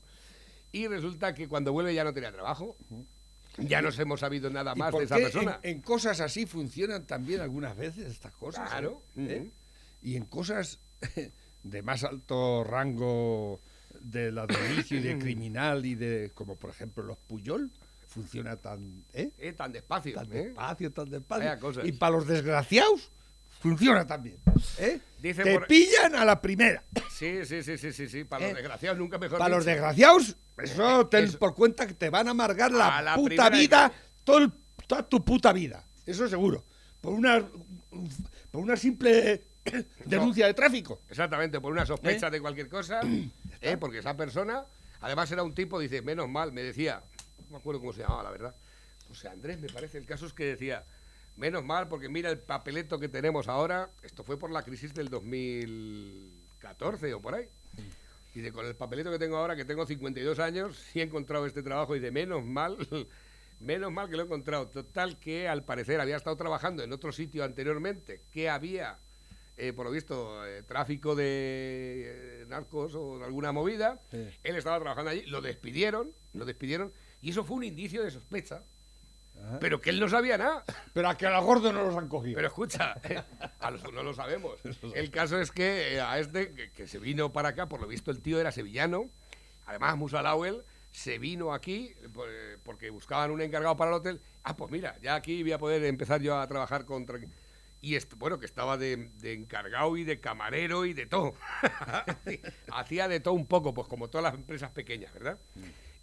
S3: y resulta que cuando vuelve ya no tenía trabajo. Ya no hemos sabido nada
S4: ¿Y
S3: más
S4: por
S3: de esa
S4: qué
S3: persona.
S4: En, en cosas así funcionan también algunas veces estas cosas.
S3: Claro,
S4: ¿eh?
S3: ujú.
S4: Y en cosas [laughs] de más alto rango de la de vicio y de [coughs] criminal y de, como por ejemplo los Puyol, funciona tan, ¿eh?
S3: Eh, tan despacio.
S4: tan
S3: ¿eh?
S4: despacio, tan. Y para los desgraciados funciona también. ¿eh?
S3: Dice
S4: Te
S3: por-
S4: pillan a la primera.
S3: Sí, sí, sí, sí, sí, sí. Para
S4: Eh,
S3: los desgraciados nunca mejor
S4: Para los desgraciados, eso ten
S3: eso.
S4: por cuenta que te van a amargar la,
S3: A la
S4: puta vida, todo el- toda tu puta vida. Eso seguro. Por una, por una simple [coughs] denuncia de tráfico.
S3: Exactamente, por una sospecha
S4: ¿Eh?
S3: de cualquier cosa, [coughs] ¿eh? porque esa persona, además era un tipo, dice, menos mal, me decía, no me acuerdo cómo se llamaba, la verdad. O sea, Andrés, me parece, el caso es que decía, menos mal, porque mira el papeleto que tenemos ahora, esto fue por la crisis del 2014 o por ahí. Dice, con el papeleto que tengo ahora, que tengo 52 años, sí he encontrado este trabajo, y de menos mal, [laughs] menos mal que lo he encontrado. Total que al parecer había estado trabajando en otro sitio anteriormente, que había, eh, por lo visto, eh, tráfico de eh, narcos o de alguna movida.
S4: Sí.
S3: Él estaba trabajando allí, lo despidieron, lo despidieron, y eso fue un indicio de sospecha. Pero que él no sabía nada.
S4: Pero a que a los gordos no los han cogido.
S3: Pero escucha, a los [laughs] no lo sabemos. El caso es que a este, que, que se vino para acá, por lo visto el tío era sevillano, además Musa Lawel se vino aquí por- porque buscaban un encargado para el hotel. Ah, pues mira, ya aquí voy a poder empezar yo a trabajar contra... y bueno, que estaba de, encargado y de camarero y de todo. [laughs] Hacía de todo un poco, pues como todas las empresas pequeñas, ¿verdad?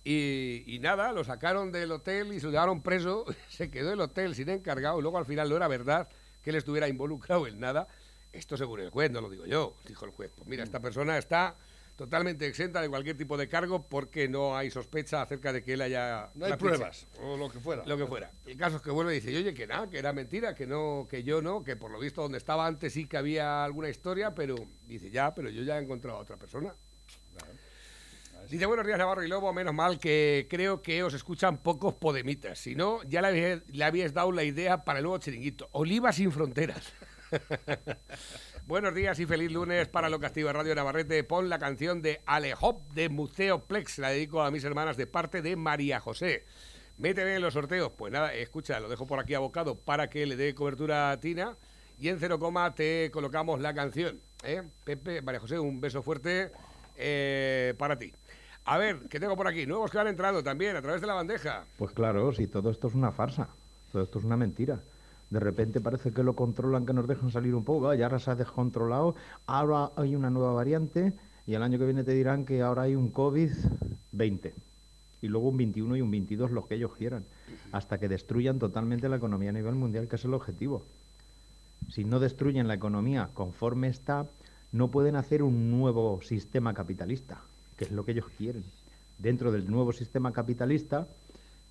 S3: Y, nada, lo sacaron del hotel y se lo llevaron preso. [laughs] Se quedó el hotel sin encargado luego al final no era verdad que él estuviera involucrado en nada. Esto según el juez, no lo digo yo, dijo el juez. Pues mira, esta persona está totalmente exenta de cualquier tipo de cargo porque no hay sospecha acerca de que él haya...
S4: No hay pruebas, o lo que fuera.
S3: Lo que fuera. El caso es que vuelve y dice, oye, que nada, que era mentira, que no, que yo no, que por lo visto donde estaba antes sí que había alguna historia, pero dice, ya, pero yo ya he encontrado a otra persona. Dice, buenos días Navarro y Lobo, menos mal que creo que os escuchan pocos podemitas. Si no, ya le le habíais dado la idea para el nuevo chiringuito. Oliva sin fronteras. [laughs] buenos días y feliz lunes para lo Castillo Radio Navarrete. Pon la canción de Alejop de Museo Plex. La dedico a mis hermanas de parte de María José. Méteme en los sorteos. Pues nada, escucha, lo dejo por aquí abocado para que le dé cobertura a Tina. Y en cero coma te colocamos la canción. ¿eh? Pepe, María José, un beso fuerte eh, para ti. A ver, ¿qué tengo por aquí? Nuevos que han entrado también a través de la bandeja.
S10: Pues claro, si todo esto es una farsa, todo esto es una mentira. De repente parece que lo controlan, que nos dejan salir un poco, ya ahora se ha descontrolado, ahora hay una nueva variante y el año que viene te dirán que ahora hay un COVID-20 y luego un 21 y un 22, los que ellos quieran, hasta que destruyan totalmente la economía a nivel mundial, que es el objetivo. Si no destruyen la economía conforme está, no pueden hacer un nuevo sistema capitalista, que es lo que ellos quieren. Dentro del nuevo sistema capitalista,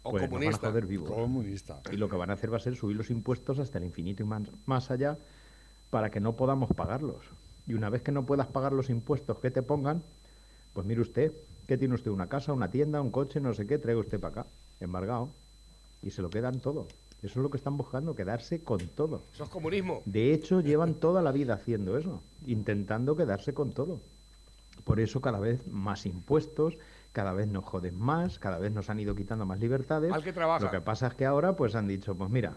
S3: O
S10: pues nos van a
S3: comunista.
S10: joder vivos.
S4: Comunista.
S10: Y lo que van a hacer va a ser subir los impuestos hasta el infinito y más, más allá para que no podamos pagarlos. Y una vez que no puedas pagar los impuestos que te pongan, pues mire usted, ¿qué tiene usted? ¿Una casa, una tienda, un coche, no sé qué? Traiga usted para acá, embargado. Y se lo quedan todo. Eso es lo que están buscando, quedarse con todo.
S3: Eso es comunismo.
S10: De hecho, llevan toda la vida haciendo eso, intentando quedarse con todo. Por eso cada vez más impuestos, cada vez nos joden más, cada vez nos han ido quitando más libertades.
S3: Mal que trabaja.
S10: Lo que pasa es que ahora pues han dicho, pues mira,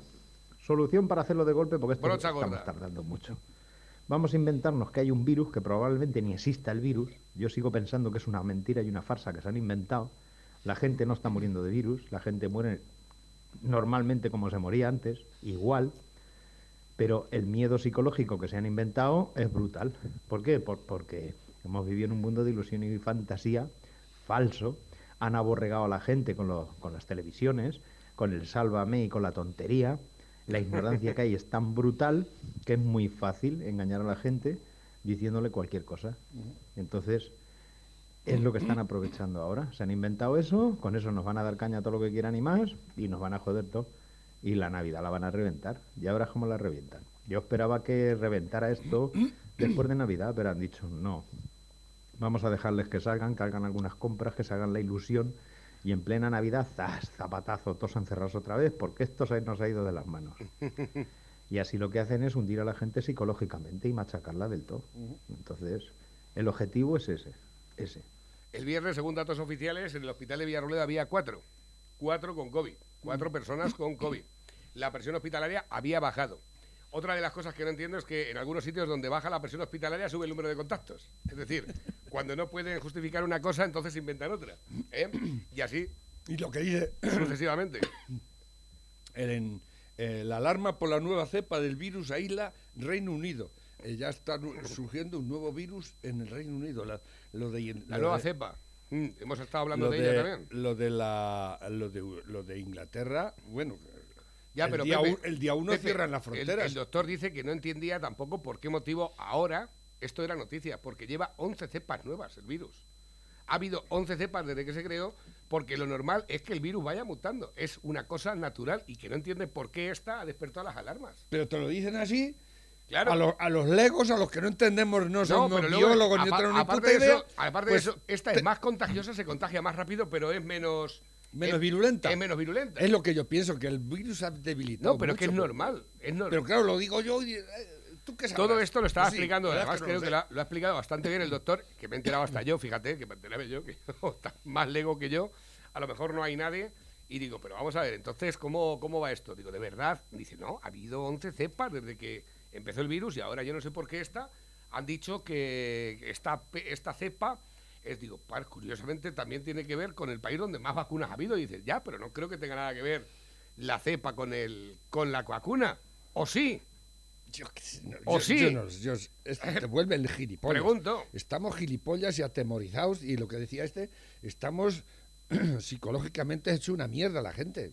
S10: solución para hacerlo de golpe porque esto
S3: Brocha
S10: estamos
S3: gorda.
S10: tardando mucho. Vamos a inventarnos que hay un virus que probablemente ni exista el virus. Yo sigo pensando que es una mentira y una farsa que se han inventado. La gente no está muriendo de virus, la gente muere normalmente como se moría antes, igual, pero el miedo psicológico que se han inventado es brutal. ¿Por qué? Por- porque hemos vivido en un mundo de ilusión y fantasía falso, han aborregado a la gente con, los- con las televisiones, con el sálvame y con la tontería. La ignorancia que hay es tan brutal que es muy fácil engañar a la gente diciéndole cualquier cosa. Entonces, es lo que están aprovechando ahora. Se han inventado eso, con eso nos van a dar caña todo lo que quieran y más, y nos van a joder todo. Y la Navidad la van a reventar. Ya verás cómo la revientan. Yo esperaba que reventara esto después de Navidad, pero han dicho no. Vamos a dejarles que salgan, que hagan algunas compras, que se hagan la ilusión. Y en plena Navidad, ¡zas! zapatazo, todos encerrados otra vez, porque esto se nos ha ido de las manos. [laughs] Y así lo que hacen es hundir a la gente psicológicamente y machacarla del todo. Entonces, el objetivo es ese, ese.
S3: El viernes, según datos oficiales, en el hospital de Villarroledo había cuatro. Cuatro con COVID. Cuatro personas con [coughs] COVID. La presión hospitalaria había bajado. Otra de las cosas que no entiendo es que en algunos sitios donde baja la presión hospitalaria sube el número de contactos. Es decir, cuando no pueden justificar una cosa, entonces inventan otra. ¿eh? Y así
S4: Y lo que dice
S3: sucesivamente.
S4: el, en- eh, la alarma por la nueva cepa del virus aísla Reino Unido. Eh, ya está surgiendo un nuevo virus en el Reino Unido. La, lo de,
S3: La nueva
S4: de-
S3: cepa. Mm, hemos estado hablando de,
S4: de,
S3: ella también.
S4: Lo de, la, lo, de, lo de Inglaterra, bueno,
S3: Ya,
S4: el,
S3: pero
S4: día
S3: Pepe,
S4: un- el día uno
S3: Pepe,
S4: cierran las
S3: el-
S4: fronteras.
S3: El, doctor dice que no entendía tampoco por qué motivo ahora esto era noticia, porque lleva 11 cepas nuevas el virus. Ha habido 11 cepas desde que se creó, porque lo normal es que el virus vaya mutando. Es una cosa natural y que no entiende por qué esta ha despertado las alarmas.
S4: Pero te lo dicen así
S3: Claro.
S4: a, los, a los legos, a los que no entendemos, no somos
S3: pero luego,
S4: biólogos ni tenemos ni
S3: aparte
S4: puta
S3: de
S4: idea.
S3: eso, aparte
S4: pues
S3: de eso, esta
S4: te-
S3: es más contagiosa, se contagia más rápido, pero es menos...
S4: menos
S3: es-
S4: virulenta.
S3: Es menos virulenta.
S4: Es lo que yo pienso, que el virus ha debilitado
S3: no, pero es que es
S4: mucho.
S3: normal. Es normal.
S4: Pero claro, lo digo yo y... eh, ¿Tú qué
S3: Todo esto lo estaba
S4: Pues sí,
S3: explicando, además creo que
S4: lo
S3: ha, lo ha explicado bastante bien el doctor, que me he enterado hasta yo, fíjate, que me enteré yo, que [laughs] está más lego que yo, a lo mejor no hay nadie, y digo, pero vamos a ver, entonces, ¿cómo, cómo va esto? Digo, ¿de verdad? Dice, no, ha habido 11 cepas desde que empezó el virus y ahora yo no sé por qué esta, han dicho que esta, esta cepa, es, digo, par, curiosamente también tiene que ver con el país donde más vacunas ha habido, y dices, ya, pero no creo que tenga nada que ver la cepa con, el, con la vacuna, ¿o sí?
S4: Yo no,
S3: ¿O
S4: yo-
S3: sí?
S4: yo no- yo- es- te vuelve el gilipollas.
S3: Pregunto.
S4: Estamos gilipollas y atemorizados y lo que decía este, estamos [clears throat] psicológicamente hecho una mierda la gente.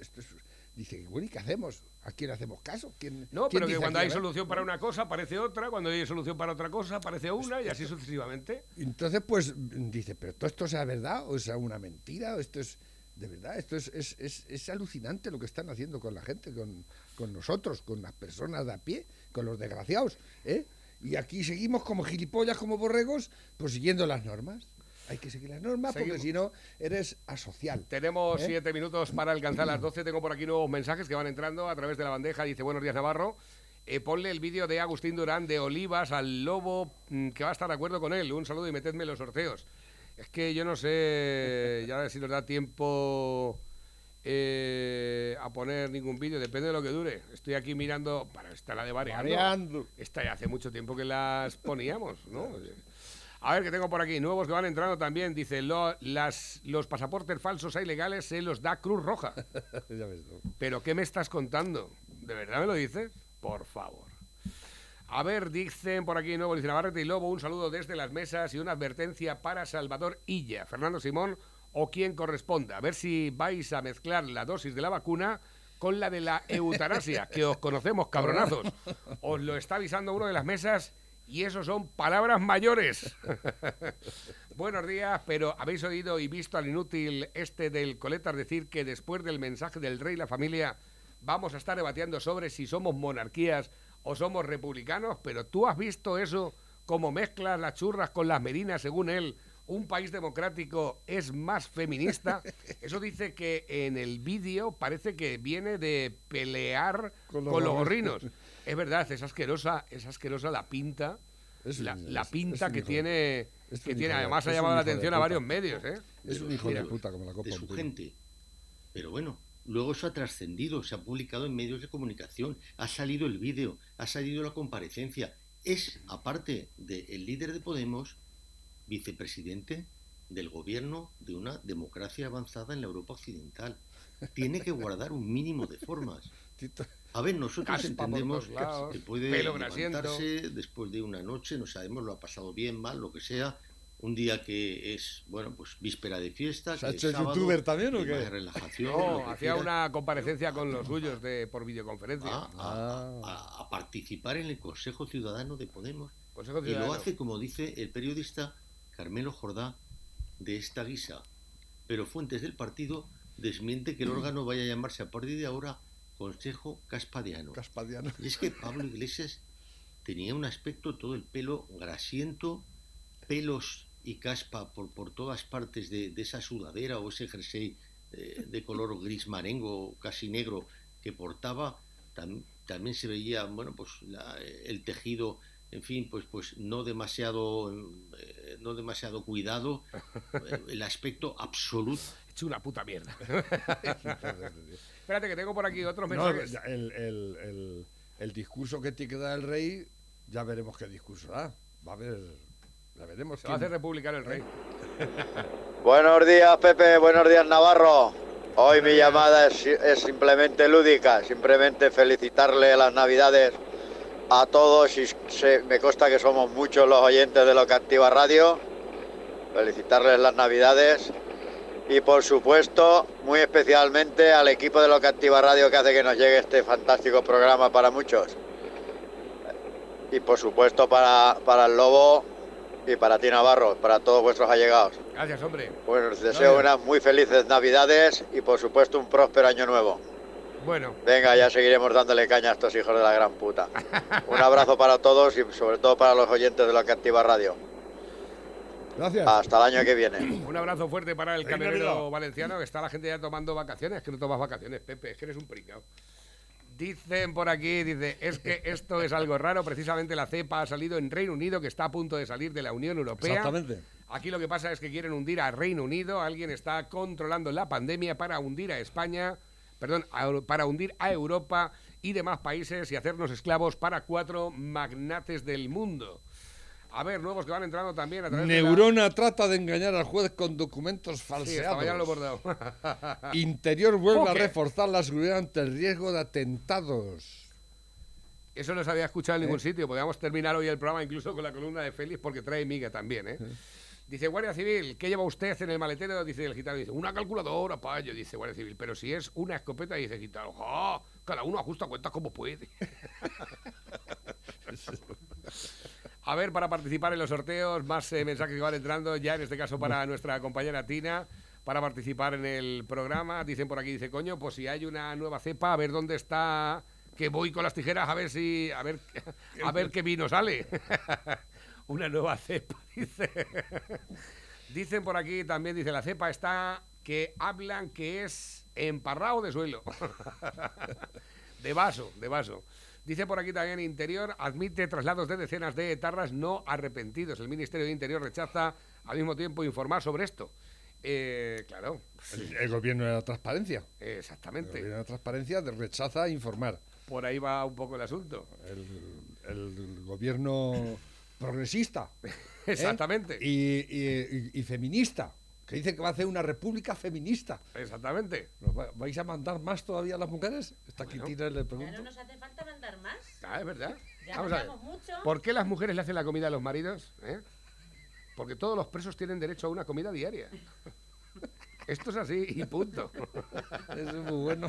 S4: Esto es- dice, bueno, ¿y qué hacemos? ¿A quién hacemos caso? ¿Quién,
S3: No,
S4: quién
S3: pero que cuando hay solución para una cosa aparece otra, cuando hay solución para otra cosa aparece una y así sucesivamente.
S4: Entonces, pues dice, pero todo esto sea verdad o es una mentira o esto es de verdad, esto es, es, es, es alucinante lo que están haciendo con la gente, con, con nosotros, con las personas de a pie, con los desgraciados, ¿eh? Y aquí seguimos como gilipollas, como borregos, pues siguiendo las normas. Hay que seguir las normas
S3: Seguimos.
S4: porque si no eres asocial.
S3: Tenemos
S4: ¿Eh?
S3: siete minutos para alcanzar las 12. Tengo por aquí nuevos mensajes que van entrando a través de la bandeja. Dice, buenos días Navarro. Eh, ponle el vídeo de Agustín Durán de Olivas al Lobo, mm, que va a estar de acuerdo con él. Un saludo y metedme en los sorteos. Es que yo no sé ya si nos da tiempo eh, a poner ningún vídeo, depende de lo que dure. Estoy aquí mirando, para esta la de variando.
S4: Variando.
S3: Esta ya hace mucho tiempo que las poníamos, ¿no? A ver, que tengo por aquí, nuevos que van entrando también. Dice, lo- las, los pasaportes falsos e ilegales se los da Cruz Roja. [laughs]
S4: Ya ves tú.
S3: ¿Pero qué me estás contando? ¿De verdad me lo dices? Por favor. A ver, dicen por aquí nuevo, dice Navarrete y Lobo, un saludo desde las mesas y una advertencia para Salvador Illa, Fernando Simón o quien corresponda. A ver si vais a mezclar la dosis de la vacuna con la de la eutanasia, que os conocemos, cabronazos. Os lo está avisando uno de las mesas y eso son palabras mayores. [laughs] Buenos días, pero ¿habéis oído y visto al inútil este del Coletas decir que después del mensaje del rey y la familia vamos a estar debatiendo sobre si somos monarquías o somos republicanos? Pero tú has visto eso como mezclas las churras con las merinas, según él. Un país democrático es más feminista. [laughs] Eso dice que en el vídeo parece que viene de pelear
S4: Con
S3: con
S4: los
S3: los,
S4: gorrinos.
S3: Es verdad, es asquerosa, es asquerosa la pinta,
S4: Es un-
S3: la, la
S4: es-
S3: pinta
S4: es
S3: que
S4: de-
S3: tiene,
S4: es
S3: que tiene.
S4: de-
S3: Además ha llamado la
S4: de
S3: atención a varios medios, ¿eh?
S4: Es un
S11: de
S4: hijo de puta como la copa.
S11: de su gente. Pero bueno, luego eso ha trascendido, se ha publicado en medios de comunicación, ha salido el vídeo, ha salido la comparecencia. Es, aparte del líder de Podemos, vicepresidente del gobierno de una democracia avanzada en la Europa occidental. Tiene que guardar un mínimo de formas. A ver, nosotros
S3: Caspa
S11: entendemos
S3: lados,
S11: que puede levantarse después de una noche, no sabemos, lo ha pasado bien, mal, lo que sea. Un día que es, bueno, pues víspera de fiesta.
S4: ¿Se ha hecho
S11: sábado,
S4: youtuber también o qué?
S11: de relajación.
S3: No, hacía una comparecencia con los suyos de, por videoconferencia.
S11: a, a- a- a participar en el Consejo Ciudadano de Podemos.
S3: Consejo
S11: Y lo hace, como dice el periodista Carmelo Jordá, de esta guisa. Pero fuentes del partido desmiente que el órgano vaya a llamarse a partir de ahora Consejo Caspadiano.
S4: Caspadiano.
S11: Y es que Pablo Iglesias tenía un aspecto, todo el pelo grasiento, pelos y caspa por, por todas partes de, de esa sudadera o ese jersey eh, de color gris marengo, casi negro, que portaba. Tam- también se veía, bueno, pues la- el tejido, en fin, pues, pues no demasiado, eh, no demasiado cuidado, eh, [laughs] el aspecto absoluto.
S3: Hecho una puta mierda. [laughs] Espérate, que tengo por aquí
S4: No,
S3: mensajes.
S4: ya, el, el, el, el discurso que tiene que dar el rey, ya veremos qué discurso da. Va a haber. Ya veremos.
S3: Se va a
S4: quién-
S3: hacer republicano el rey. [laughs]
S12: Buenos días, Pepe. Buenos días, Navarro. Hoy mi llamada es, es simplemente lúdica, simplemente felicitarle las Navidades a todos y se- me consta que somos muchos los oyentes de lo que activa radio. Felicitarles las Navidades y por supuesto, muy especialmente al equipo de lo que activa radio que hace que nos llegue este fantástico programa para muchos. Y por supuesto para, para el Lobo y para ti Navarro, para todos vuestros allegados.
S3: Gracias, hombre.
S12: Bueno, os deseo unas muy felices Navidades y por supuesto un próspero año nuevo.
S3: Bueno,
S12: Venga, ya seguiremos dándole caña a estos hijos de la gran puta. [laughs] Un abrazo para todos y sobre todo para los oyentes de la que activa radio.
S4: Gracias.
S12: Hasta el año que viene. [clears throat]
S3: un abrazo fuerte para el camionero valenciano, que está la gente ya tomando vacaciones. Que no tomas vacaciones, Pepe, es que eres un pringao. Dicen por aquí, dice, es que [laughs] esto es algo raro. Precisamente la cepa ha salido en Reino Unido, que está a punto de salir de la Unión Europea.
S4: Exactamente.
S3: Aquí lo que pasa es que quieren hundir a Reino Unido. Alguien está controlando la pandemia para hundir a España, perdón, para hundir a Europa y demás países y hacernos esclavos para cuatro magnates del mundo. A ver, nuevos que van entrando también a través de la-
S4: Neurona trata de engañar al juez con documentos
S3: Sí,
S4: falseados.
S3: mañana lo he. [laughs] [laughs]
S4: Interior vuelve a reforzar la seguridad ante el riesgo de atentados.
S3: Eso no se había escuchado en ningún sitio. Podríamos terminar hoy el programa incluso con la columna de Félix porque trae miga también, ¿eh? Dice, Guardia Civil, ¿qué lleva usted en el maletero? Dice el gitano, dice, una calculadora, payo, dice Guardia Civil. Pero si es una escopeta, dice el gitano. Cada uno ajusta cuentas como puede. [laughs] A ver, para participar en los sorteos, más eh, mensajes que van entrando, ya en este caso para nuestra compañera Tina, para participar en el programa. Dicen por aquí, dice, coño, pues si hay una nueva cepa, a ver dónde está, que voy con las tijeras a ver si, a ver, a ver qué vino sale. [laughs] una nueva cepa, [laughs] dice. Dicen por aquí también, dice, la cepa está que hablan que es emparrado de suelo. [laughs] de vaso, de vaso. Dice por aquí también Interior, admite traslados de decenas de etarras no arrepentidos. El Ministerio de Interior rechaza al mismo tiempo informar sobre esto. Eh, claro.
S4: El, el gobierno de la transparencia. El
S3: Exactamente.
S4: gobierno de la transparencia rechaza informar.
S3: Por ahí va un poco el asunto.
S4: El, el gobierno progresista. [laughs] ¿eh?
S3: Exactamente.
S4: Y, y- y- y feminista. Que dice que va a hacer una república feminista.
S3: Exactamente.
S4: ¿Nos va- ¿Vais a mandar más todavía a las mujeres? Está aquí Tina le pregunto.
S13: Claro, nos hace falta mandar más.
S3: Ah, es verdad.
S13: Ya
S3: Vamos a ver.
S13: mandamos mucho.
S3: ¿Por qué las mujeres le hacen la comida a los maridos? eh? Porque todos los presos tienen derecho a una comida diaria. [laughs] Esto es así y punto. [laughs]
S4: Eso es muy bueno.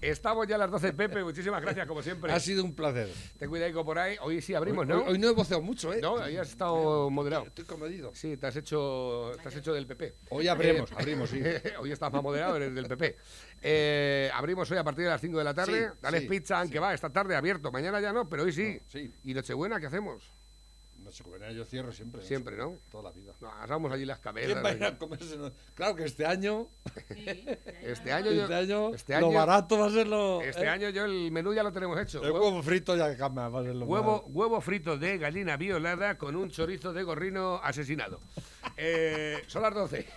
S3: Estamos ya a las 12, Pepe. Muchísimas gracias, como siempre.
S4: Ha sido un placer.
S3: Ten cuidado por ahí. Hoy sí abrimos, ¿no?
S4: hoy- hoy no he voceado mucho, ¿eh?
S3: No, hoy has estado moderado.
S4: Estoy comedido.
S3: Sí, te has hecho, te has hecho del PP.
S4: Hoy abrimos,
S3: Eh,
S4: abrimos, sí. [laughs]
S3: hoy estás más moderado, eres del PP. Eh, abrimos hoy a partir de las 5 de la tarde.
S4: Sí,
S3: Dale
S4: sí,
S3: pizza, aunque va, esta tarde abierto. Mañana ya no, pero hoy sí.
S4: sí.
S3: ¿Y Nochebuena qué hacemos?
S4: Nochebuena yo cierro siempre.
S3: Siempre, ¿no?
S4: Toda la vida.
S3: No, asamos allí las cabezas.
S4: ¿Quién va a ir a comerse? no? Claro que este año.
S3: Este año, yo,
S4: Este año,
S3: este
S4: lo
S3: año-
S4: barato va a ser lo.
S3: Este
S4: ¿eh?
S3: año yo el menú ya lo tenemos hecho.
S4: El huevo frito ya cambia, va a ser lo
S3: Huevo, huevo frito de gallina violada con un chorizo de gorrino asesinado. Eh, son las 12.